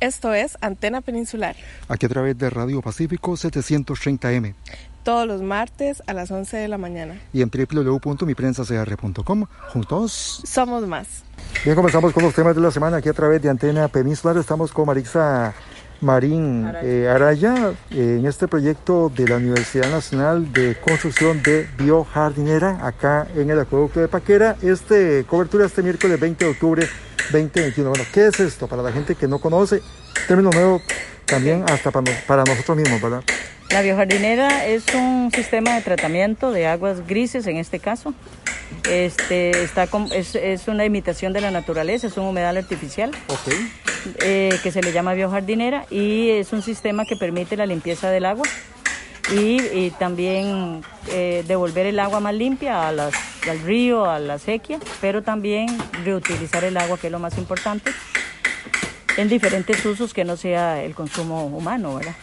Esto es Antena Peninsular. Aquí a través de Radio Pacífico 730M. Todos los martes a las 11 de la mañana. Y en www.miprensacr.com. Juntos. Somos más. Bien, comenzamos con los temas de la semana aquí a través de Antena Peninsular. Estamos con Marisa Marín Araya, eh, en este proyecto de la Universidad Nacional de Construcción de Biojardinera acá en el acueducto de Paquera. Este cobertura este miércoles 20 de octubre 2021. Bueno, ¿qué es esto? Para la gente que no conoce, término nuevo también hasta para, para nosotros mismos, ¿verdad? La biojardinera es un sistema de tratamiento de aguas grises en este caso. Este, está es, es, una imitación de la naturaleza, es un humedal artificial okay. Eh, que se le llama biojardinera y es un sistema que permite la limpieza del agua y, y también eh, devolver el agua más limpia a las, al río, a la sequía, pero también reutilizar el agua, que es lo más importante, en diferentes usos que no sea el consumo humano, ¿verdad?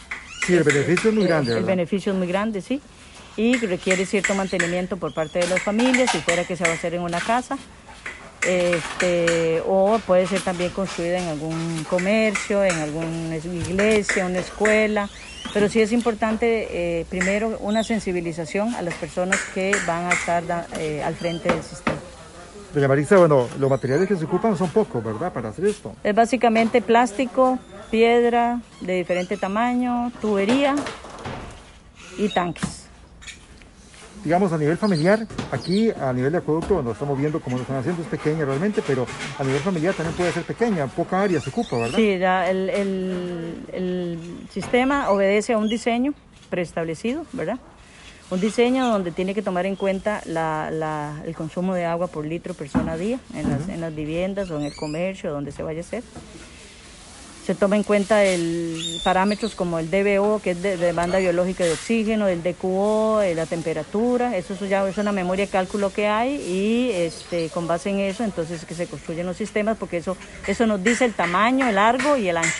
Sí, el beneficio es muy grande. El, el beneficio es muy grande, sí. Y requiere cierto mantenimiento por parte de las familias, si fuera que se va a hacer en una casa. Este, o puede ser también construida en algún comercio, en alguna iglesia, una escuela, pero sí es importante, eh, primero, una sensibilización a las personas que van a estar eh, al frente del sistema. Doña Marisa, bueno, los materiales que se ocupan son pocos, ¿verdad?, para hacer esto. Es básicamente plástico, piedra de diferente tamaño, tubería y tanques digamos, a nivel familiar, aquí a nivel de acueducto, cuando estamos viendo cómo lo están haciendo, es pequeña realmente, pero a nivel familiar también puede ser pequeña, poca área se ocupa, ¿verdad? Sí, ya el, el, el sistema obedece a un diseño preestablecido, ¿verdad? Un diseño donde tiene que tomar en cuenta la, la, el consumo de agua por litro persona a día en las, uh -huh. en las viviendas o en el comercio, donde se vaya a hacer se toma en cuenta el, parámetros como el DBO, que es de, de demanda biológica de oxígeno, el DQO, la temperatura, eso ya es una memoria de cálculo que hay y este, con base en eso entonces que se construyen los sistemas porque eso, eso nos dice el tamaño, el largo y el ancho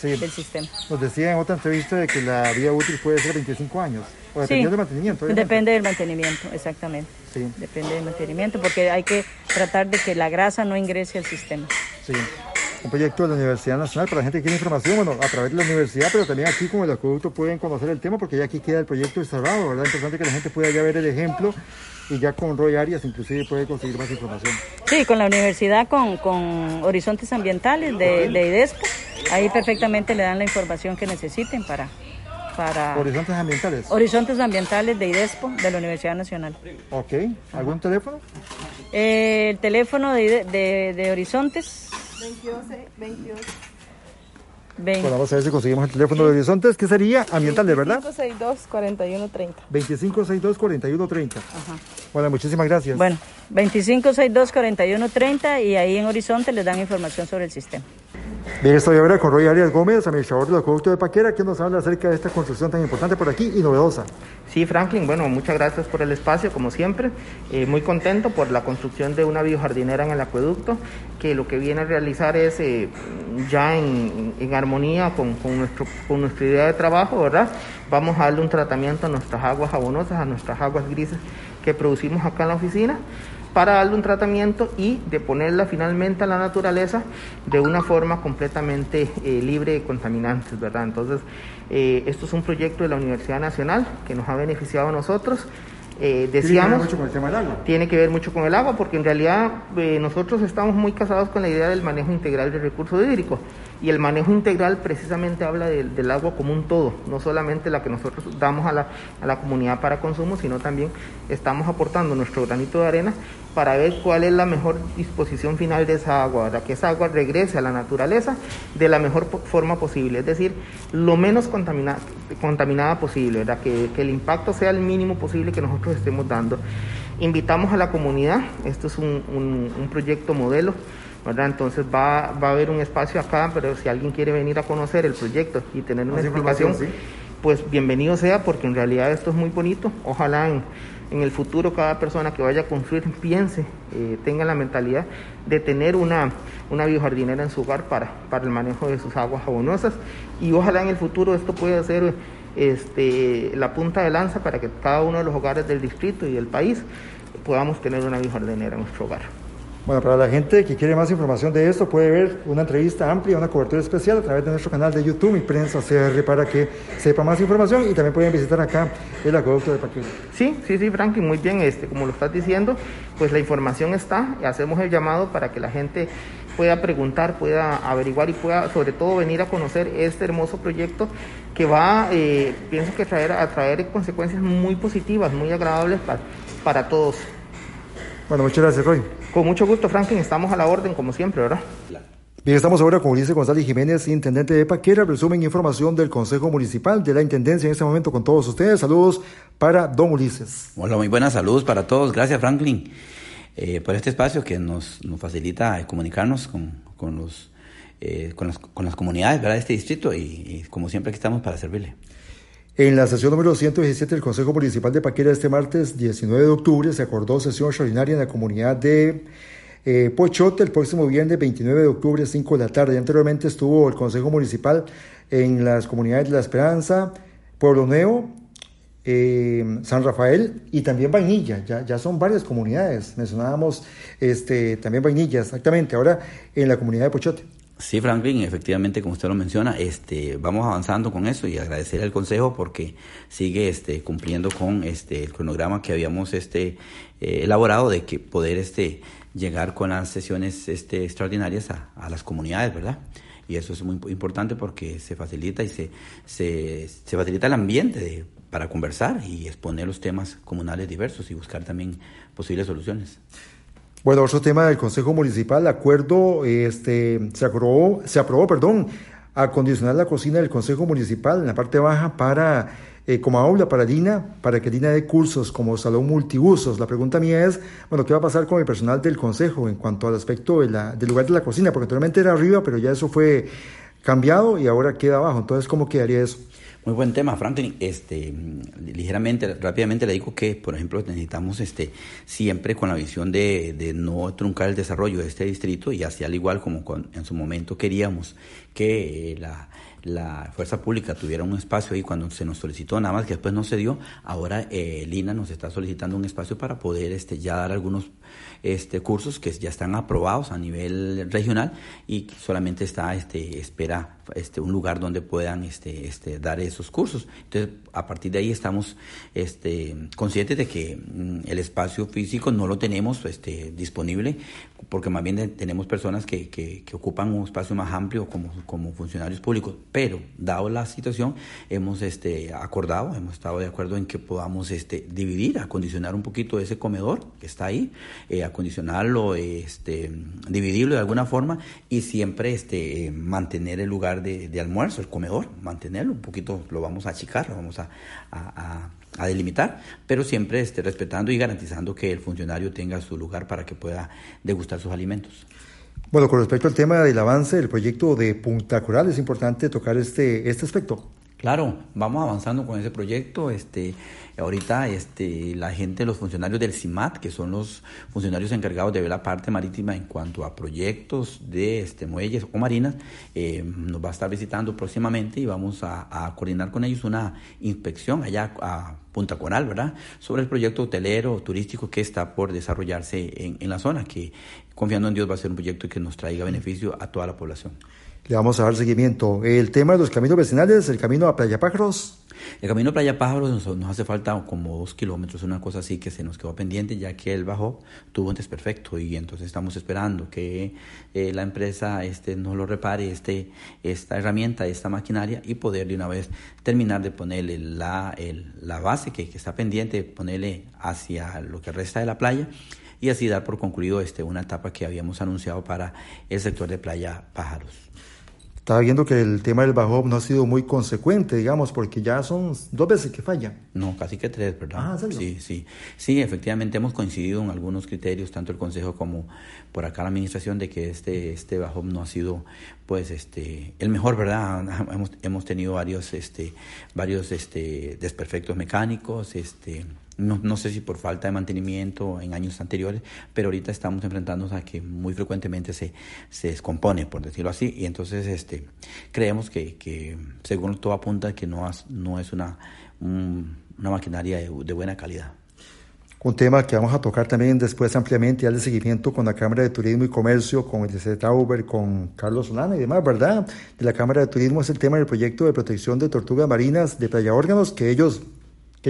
sí. del sistema. Nos decía en otra entrevista de que la vida útil puede ser 25 años, o depende sí, del mantenimiento. Obviamente. Depende del mantenimiento, exactamente. Sí. Depende del mantenimiento porque hay que tratar de que la grasa no ingrese al sistema. Sí un proyecto de la Universidad Nacional para la gente que quiere información, bueno, a través de la universidad, pero también aquí con el acueducto pueden conocer el tema porque ya aquí queda el proyecto instalado, ¿verdad? Importante que la gente pueda ya ver el ejemplo y ya con Roy Arias inclusive puede conseguir más información. Sí, con la universidad, con, con Horizontes Ambientales de, de IDESPO, ahí perfectamente le dan la información que necesiten para, para... Horizontes ambientales. Horizontes ambientales de IDESPO, de la Universidad Nacional. Ok, ¿algún teléfono? Eh, el teléfono de, de, de Horizontes 28, 28. 20. Bueno, vamos a ver si conseguimos el teléfono de Horizontes, que sería ambiental, de verdad. 2562-4130. 2562-4130. Bueno, muchísimas gracias. Bueno, 2562-4130 y ahí en Horizonte les dan información sobre el sistema. Bien, estoy ahora con Roy Arias Gómez, administrador del acueducto de Paquera, que nos habla acerca de esta construcción tan importante por aquí y novedosa. Sí, Franklin, bueno, muchas gracias por el espacio, como siempre. Eh, muy contento por la construcción de una biojardinera en el acueducto, que lo que viene a realizar es eh, ya en, armonía con, nuestro, con nuestra idea de trabajo, ¿verdad? Vamos a darle un tratamiento a nuestras aguas jabonosas, a nuestras aguas grises que producimos acá en la oficina para darle un tratamiento y de ponerla finalmente a la naturaleza de una forma completamente eh, libre de contaminantes, ¿verdad? Entonces, eh, esto es un proyecto de la Universidad Nacional que nos ha beneficiado a nosotros. Eh, decíamos, tiene que ver mucho con el tema del agua. Tiene que ver mucho con el agua, porque en realidad eh, nosotros estamos muy casados con la idea del manejo integral del recurso hídrico. Y el manejo integral precisamente habla de, del agua como un todo, no solamente la que nosotros damos a la, a la comunidad para consumo, sino también estamos aportando nuestro granito de arena para ver cuál es la mejor disposición final de esa agua, ¿verdad? que esa agua regrese a la naturaleza de la mejor forma posible, es decir, lo menos contaminada, contaminada posible, ¿verdad? Que, que el impacto sea el mínimo posible que nosotros estemos dando. Invitamos a la comunidad, esto es un, un proyecto modelo, ¿verdad? Entonces va, va a haber un espacio acá, pero si alguien quiere venir a conocer el proyecto y tener una explicación, ¿sí? pues bienvenido sea, porque en realidad esto es muy bonito. Ojalá en, en el futuro cada persona que vaya a construir piense, eh, tenga la mentalidad de tener una, una biojardinera en su hogar para, para el manejo de sus aguas jabonosas y ojalá en el futuro esto pueda ser este, la punta de lanza para que cada uno de los hogares del distrito y del país podamos tener una biojardinera en nuestro hogar. Bueno, para la gente que quiere más información de esto, puede ver una entrevista amplia, una cobertura especial a través de nuestro canal de YouTube, Mi Prensa CR, para que sepa más información y también pueden visitar acá el acueducto de Paquira. Sí, sí, sí, Franklin, muy bien, este, como lo estás diciendo, pues la información está, y hacemos el llamado para que la gente pueda preguntar, pueda averiguar y pueda sobre todo venir a conocer este hermoso proyecto que va, eh, pienso que traer, a traer consecuencias muy positivas, muy agradables para, para todos. Bueno, muchas gracias, Roy. Con mucho gusto, Franklin, estamos a la orden como siempre, ¿verdad? Bien, estamos ahora con Ulises González Jiménez, intendente de Paquera. Resumen información del Consejo Municipal de la Intendencia en este momento con todos ustedes. Saludos para don Ulises. Hola, muy buenas saludos para todos. Gracias, Franklin, eh, por este espacio que nos, nos facilita comunicarnos con, con los, eh, con, las, con las comunidades ¿verdad? de este distrito y, y como siempre aquí estamos para servirle. En la sesión número 117 del Consejo Municipal de Paquera este martes 19 de octubre se acordó sesión extraordinaria en la comunidad de eh, Pochote el próximo viernes 29 de octubre 5 de la tarde. Anteriormente estuvo el Consejo Municipal en las comunidades de La Esperanza, Pueblo Nuevo, eh, San Rafael y también Vainilla. Ya, ya son varias comunidades. Mencionábamos este, también Vainilla, exactamente. Ahora en la comunidad de Pochote. Sí, Franklin, efectivamente, como usted lo menciona, este, vamos avanzando con eso y agradecer al Consejo porque sigue este, cumpliendo con este, el cronograma que habíamos este, eh, elaborado de que poder este, llegar con las sesiones este, extraordinarias a, las comunidades, ¿verdad? Y eso es muy importante porque se facilita y se, se, se facilita el ambiente de, para conversar y exponer los temas comunales diversos y buscar también posibles soluciones. Bueno, otro tema del Consejo Municipal, acuerdo, este, se aprobó, se aprobó, perdón, acondicionar la cocina del Consejo Municipal en la parte baja para, eh, como aula para Lina, para que Lina dé cursos como salón multiusos. La pregunta mía es, bueno, ¿qué va a pasar con el personal del Consejo en cuanto al aspecto de la, del lugar de la cocina? Porque anteriormente era arriba, pero ya eso fue cambiado y ahora queda abajo. Entonces, ¿cómo quedaría eso? Muy buen tema, Franklin. Este, ligeramente, rápidamente le digo que, por ejemplo, necesitamos este, siempre con la visión de, de no truncar el desarrollo de este distrito y así al igual como con, en su momento queríamos que eh, la, la fuerza pública tuviera un espacio ahí cuando se nos solicitó, nada más que después no se dio. Ahora eh, Lina nos está solicitando un espacio para poder este, ya dar algunos este, cursos que ya están aprobados a nivel regional y solamente está este, espera este, un lugar donde puedan este, este, dar esos cursos. Entonces, a partir de ahí estamos este, conscientes de que mm, el espacio físico no lo tenemos este, disponible porque más bien tenemos personas que, que, ocupan un espacio más amplio como, como funcionarios públicos, pero dado la situación hemos este, acordado, hemos estado de acuerdo en que podamos este, dividir, acondicionar un poquito ese comedor que está ahí, eh, acondicionarlo, este, dividirlo de alguna forma y siempre este, mantener el lugar de, almuerzo, el comedor, mantenerlo un poquito, lo vamos a achicar, lo vamos a, a, a delimitar, pero siempre este, respetando y garantizando que el funcionario tenga su lugar para que pueda degustar sus alimentos. Bueno, con respecto al tema del avance del proyecto de Punta Coral, es importante tocar este, este aspecto. Claro, vamos avanzando con ese proyecto. Este, ahorita este, la gente, los funcionarios del CIMAT, que son los funcionarios encargados de ver la parte marítima en cuanto a proyectos de este, muelles o marinas, eh, nos va a estar visitando próximamente y vamos a, coordinar con ellos una inspección allá a Punta Coral, ¿verdad? Sobre el proyecto hotelero turístico que está por desarrollarse en, en la zona, que confiando en Dios va a ser un proyecto que nos traiga beneficio a toda la población. Le vamos a dar seguimiento. El tema de los caminos vecinales, el camino a Playa Pájaros. El camino a Playa Pájaros nos, nos, hace falta como dos kilómetros, una cosa así que se nos quedó pendiente, ya que él bajó, tuvo un desperfecto y entonces estamos esperando que eh, la empresa este, nos lo repare, este, esta herramienta, esta maquinaria y poder de una vez terminar de ponerle la, el, la base que, que está pendiente, ponerle hacia lo que resta de la playa y así dar por concluido este, una etapa que habíamos anunciado para el sector de Playa Pájaros. Estaba viendo que el tema del bajo no ha sido muy consecuente, digamos, porque ya son dos veces que falla. No, casi que tres, ¿verdad? Ah. Sí, sí. Sí, efectivamente hemos coincidido en algunos criterios, tanto el Consejo como por acá la Administración, de que este, este bajo no ha sido, pues, este, el mejor, ¿verdad? Hemos, hemos tenido varios, este, varios, este, desperfectos mecánicos, este, no, no, sé si por falta de mantenimiento en años anteriores, pero ahorita estamos enfrentándonos a que muy frecuentemente se, se descompone, por decirlo así, y entonces este, creemos que, que según todo apunta que no, has, no es una, un, una maquinaria de, de, buena calidad. un tema que vamos a tocar también después ampliamente, al de seguimiento con la Cámara de Turismo y Comercio, con el Tauber, con Carlos Solana y demás, ¿verdad? De la Cámara de Turismo es el tema del proyecto de protección de tortugas marinas de Playa Órganos, que ellos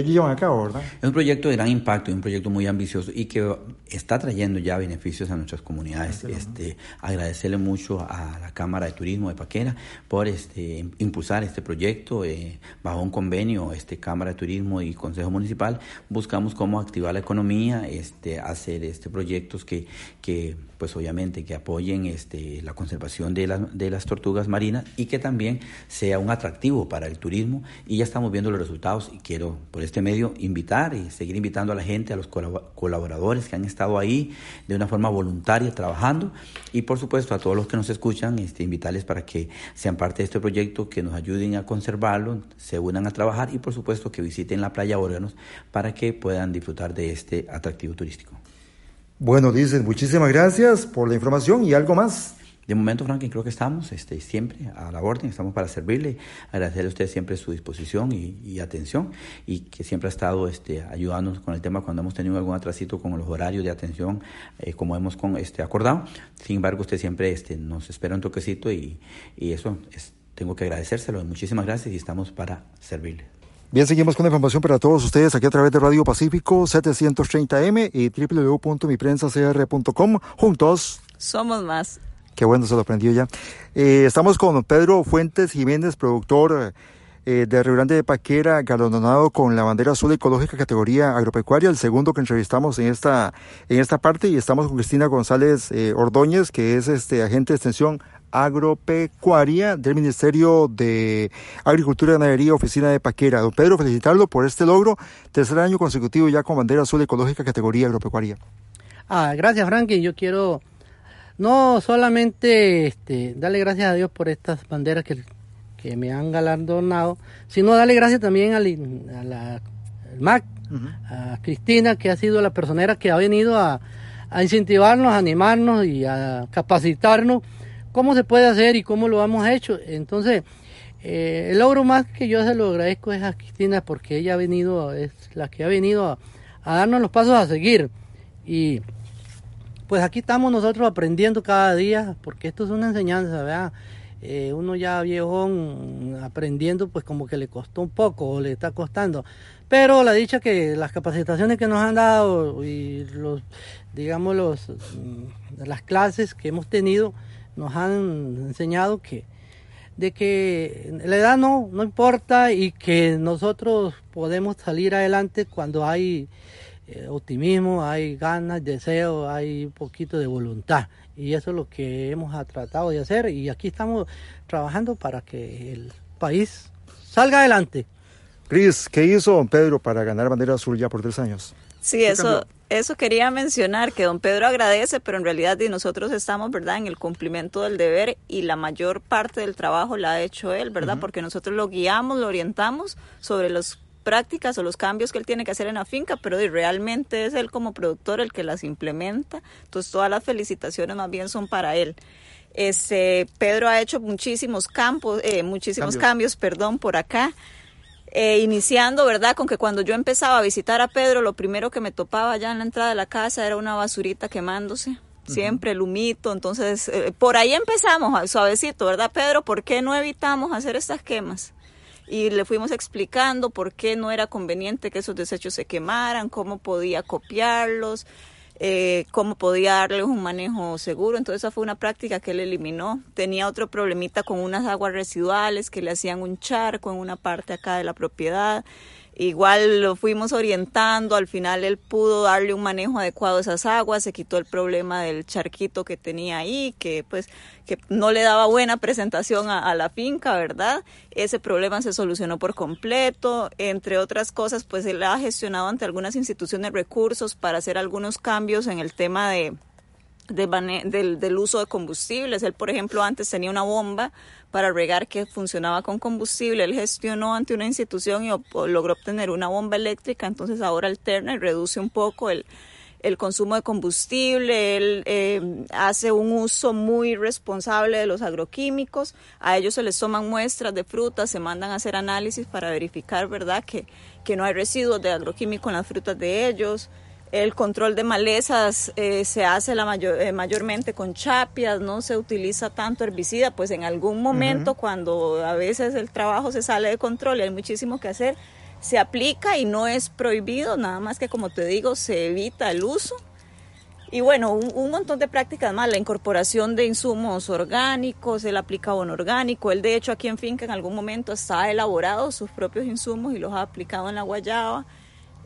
que llevan a cabo, ¿verdad? Es un proyecto de gran impacto, un proyecto muy ambicioso y que está trayendo ya beneficios a nuestras comunidades. Este, agradecerle mucho a la Cámara de Turismo de Paquera por este, impulsar este proyecto eh, bajo un convenio, este Cámara de Turismo y Consejo Municipal. Buscamos cómo activar la economía, este, hacer este proyectos que, que pues obviamente que apoyen este, la conservación de, de las tortugas marinas y que también sea un atractivo para el turismo y ya estamos viendo los resultados y quiero por este medio invitar y seguir invitando a la gente, a los colaboradores que han estado ahí de una forma voluntaria trabajando y por supuesto a todos los que nos escuchan, este, invitarles para que sean parte de este proyecto, que nos ayuden a conservarlo, se unan a trabajar y por supuesto que visiten la playa Órganos para que puedan disfrutar de este atractivo turístico. Bueno, dicen, muchísimas gracias por la información y algo más. De momento, Franklin, creo que estamos este, siempre a la orden, estamos para servirle, agradecerle a usted siempre su disposición y, atención y que siempre ha estado este, ayudándonos con el tema cuando hemos tenido algún atrasito con los horarios de atención, eh, como hemos con, este, acordado. Sin embargo, usted siempre este, nos espera un toquecito y, y eso es, tengo que agradecérselo. Muchísimas gracias y estamos para servirle. Bien, seguimos con la información para todos ustedes aquí a través de Radio Pacífico 730M y www.miprensacr.com. Juntos. Somos más. Qué bueno, se lo aprendió ya. Eh, estamos con Pedro Fuentes Jiménez, productor eh, de Río Grande de Paquera, galardonado con la bandera azul ecológica categoría agropecuaria, el segundo que entrevistamos en esta, en esta parte. Y estamos con Cristina González eh, Ordóñez, que es este agente de extensión agropecuaria del Ministerio de Agricultura y Ganadería, Oficina de Paquera. Don Pedro, felicitarlo por este logro, tercer año consecutivo ya con bandera azul ecológica categoría agropecuaria. Ah, gracias Frankie, yo quiero no solamente este, darle gracias a Dios por estas banderas que, que me han galardonado, sino darle gracias también a, la, al MAC, a Cristina, que ha sido la personera que ha venido a, a incentivarnos, a animarnos y a capacitarnos cómo se puede hacer y cómo lo hemos hecho. Entonces, eh, el logro más que yo se lo agradezco es a Cristina porque ella ha venido, es la que ha venido a, darnos los pasos a seguir. Y pues aquí estamos nosotros aprendiendo cada día, porque esto es una enseñanza, ¿verdad? Eh, uno ya viejo aprendiendo, pues como que le costó un poco o le está costando. Pero la dicha que las capacitaciones que nos han dado y los, digamos, los, mm, las clases que hemos tenido, nos han enseñado que de que la edad no, no importa y que nosotros podemos salir adelante cuando hay eh, optimismo, hay ganas, deseo, hay un poquito de voluntad. Y eso es lo que hemos tratado de hacer y aquí estamos trabajando para que el país salga adelante. Cris, ¿qué hizo don Pedro para ganar bandera azul ya por tres años? Sí, eso, eso quería mencionar, que don Pedro agradece, pero en realidad nosotros estamos, ¿verdad?, en el cumplimiento del deber y la mayor parte del trabajo la ha hecho él, ¿verdad? Porque nosotros lo guiamos, lo orientamos sobre las prácticas o los cambios que él tiene que hacer en la finca, pero realmente es él como productor el que las implementa. Entonces todas las felicitaciones más bien son para él. Este, Pedro ha hecho muchísimos campos, eh, muchísimos cambios, perdón, por acá. Eh, iniciando, ¿verdad? Con que cuando yo empezaba a visitar a Pedro, lo primero que me topaba allá en la entrada de la casa era una basurita quemándose. Siempre el humito, entonces eh, por ahí empezamos, suavecito, ¿verdad, Pedro? ¿Por qué no evitamos hacer estas quemas? Y le fuimos explicando por qué no era conveniente que esos desechos se quemaran, cómo podía copiarlos, eh, cómo podía darles un manejo seguro. Entonces esa fue una práctica que él eliminó. Tenía otro problemita con unas aguas residuales que le hacían un charco en una parte acá de la propiedad. Igual lo fuimos orientando, al final él pudo darle un manejo adecuado a esas aguas, se quitó el problema del charquito que tenía ahí, que pues que no le daba buena presentación a, la finca, ¿verdad? Ese problema se solucionó por completo, entre otras cosas, pues él ha gestionado ante algunas instituciones recursos para hacer algunos cambios en el tema de, del, del uso de combustibles. Él, por ejemplo, antes tenía una bomba para regar que funcionaba con combustible. Él gestionó ante una institución y logró obtener una bomba eléctrica, entonces ahora alterna y reduce un poco el, consumo de combustible, él eh, hace un uso muy responsable de los agroquímicos, a ellos se les toman muestras de frutas, se mandan a hacer análisis para verificar, ¿verdad?, que, que no hay residuos de agroquímico en las frutas de ellos. El control de malezas eh, se hace la mayor, eh, mayormente con chapias, no se utiliza tanto herbicida, pues en algún momento cuando a veces el trabajo se sale de control y hay muchísimo que hacer, se aplica y no es prohibido, nada más que como te digo, se evita el uso. Y bueno, un, montón de prácticas más, la incorporación de insumos orgánicos, el aplicado orgánico, él de hecho aquí en Finca en algún momento ha elaborado sus propios insumos y los ha aplicado en la guayaba.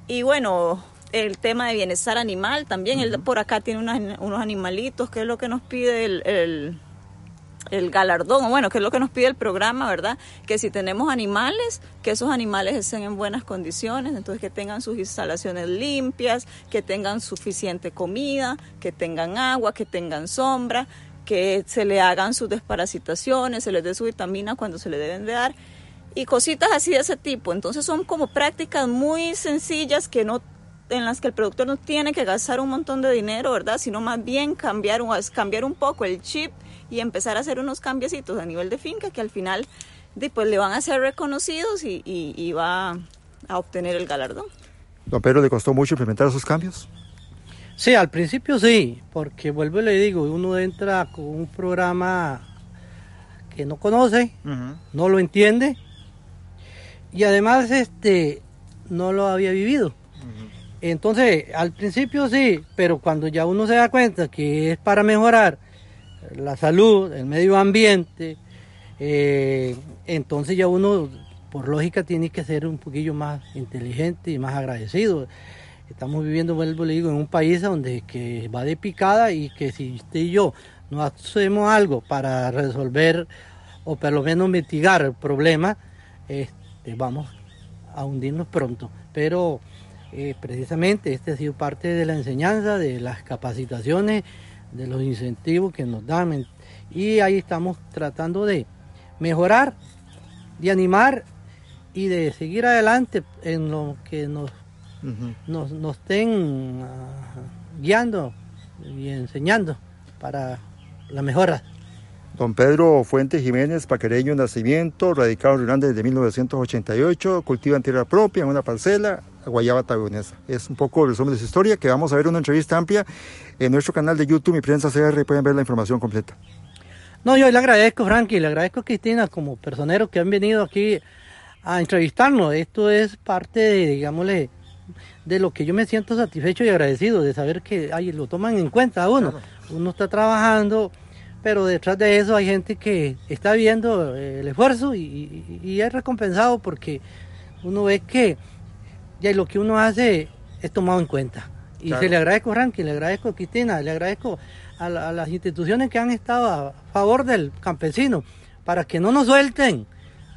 Y bueno, el tema de bienestar animal también. Él por acá tiene unos, animalitos, que es lo que nos pide el, el, galardón, o bueno, que es lo que nos pide el programa, ¿verdad? Que si tenemos animales, que esos animales estén en buenas condiciones, entonces que tengan sus instalaciones limpias, que tengan suficiente comida, que tengan agua, que tengan sombra, que se le hagan sus desparasitaciones, se les dé su vitamina cuando se le deben de dar y cositas así de ese tipo. Entonces son como prácticas muy sencillas que no en las que el productor no tiene que gastar un montón de dinero, ¿verdad? Sino más bien cambiar, cambiar un poco el chip y empezar a hacer unos cambiecitos a nivel de finca que al final pues, le van a ser reconocidos y, va a obtener el galardón. Don Pedro, ¿le costó mucho implementar esos cambios? Sí, al principio sí, porque vuelvo y le digo, uno entra con un programa que no conoce, no lo entiende y además este no lo había vivido. Entonces, al principio sí, pero cuando ya uno se da cuenta que es para mejorar la salud, el medio ambiente, eh, entonces ya uno, por lógica, tiene que ser un poquillo más inteligente y más agradecido. Estamos viviendo, vuelvo le digo, en un país donde que va de picada y que si usted y yo no hacemos algo para resolver o por lo menos mitigar el problema, este, vamos a hundirnos pronto. Pero eh, precisamente este ha sido parte de la enseñanza, de las capacitaciones, de los incentivos que nos dan. Y ahí estamos tratando de mejorar, de animar y de seguir adelante en lo que nos, nos, estén ah, guiando y enseñando para la mejora. Don Pedro Fuentes Jiménez, paquereño nacimiento, radicado en Irlanda desde 1988, cultiva en tierra propia, en una parcela, guayaba taiwanesa. Es un poco el resumen de su historia, que vamos a ver una entrevista amplia en nuestro canal de YouTube, Mi Prensa CR, pueden ver la información completa. No, yo le agradezco, Frankie, le agradezco a Cristina como personero que han venido aquí a entrevistarnos. Esto es parte de, digámosle, de lo que yo me siento satisfecho y agradecido, de saber que ay, lo toman en cuenta a uno. Uno está trabajando, pero detrás de eso hay gente que está viendo el esfuerzo y es recompensado porque uno ve que y lo que uno hace es tomado en cuenta. Y se le agradezco, Rankin, le agradezco, Cristina, le agradezco a, las instituciones que han estado a favor del campesino, para que no nos suelten,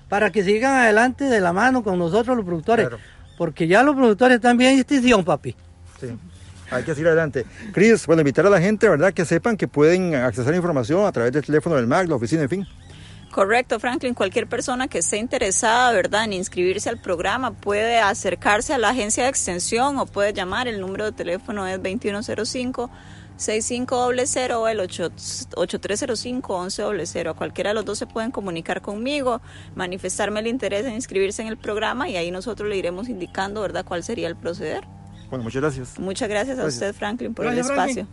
para que sigan adelante de la mano con nosotros los productores, porque ya los productores están bien en extinción, papi. Sí. Hay que seguir adelante. Cris, bueno, invitar a la gente, ¿verdad? Que sepan que pueden acceder a información a través del teléfono del MAC, la oficina, en fin. Correcto, Franklin. Cualquier persona que esté interesada, ¿verdad?, en inscribirse al programa puede acercarse a la agencia de extensión o puede llamar. El número de teléfono es 2105 6500 o el 8305 1100. A cualquiera de los dos se pueden comunicar conmigo, manifestarme el interés en inscribirse en el programa y ahí nosotros le iremos indicando, ¿verdad?, cuál sería el proceder. Bueno, muchas gracias. Muchas gracias, a usted, Franklin, por el espacio.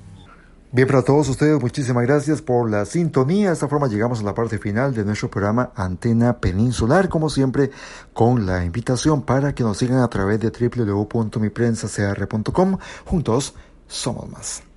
Bien, para todos ustedes, muchísimas gracias por la sintonía. De esta forma llegamos a la parte final de nuestro programa Antena Peninsular, como siempre, con la invitación para que nos sigan a través de www.miprensacr.com. Juntos somos más.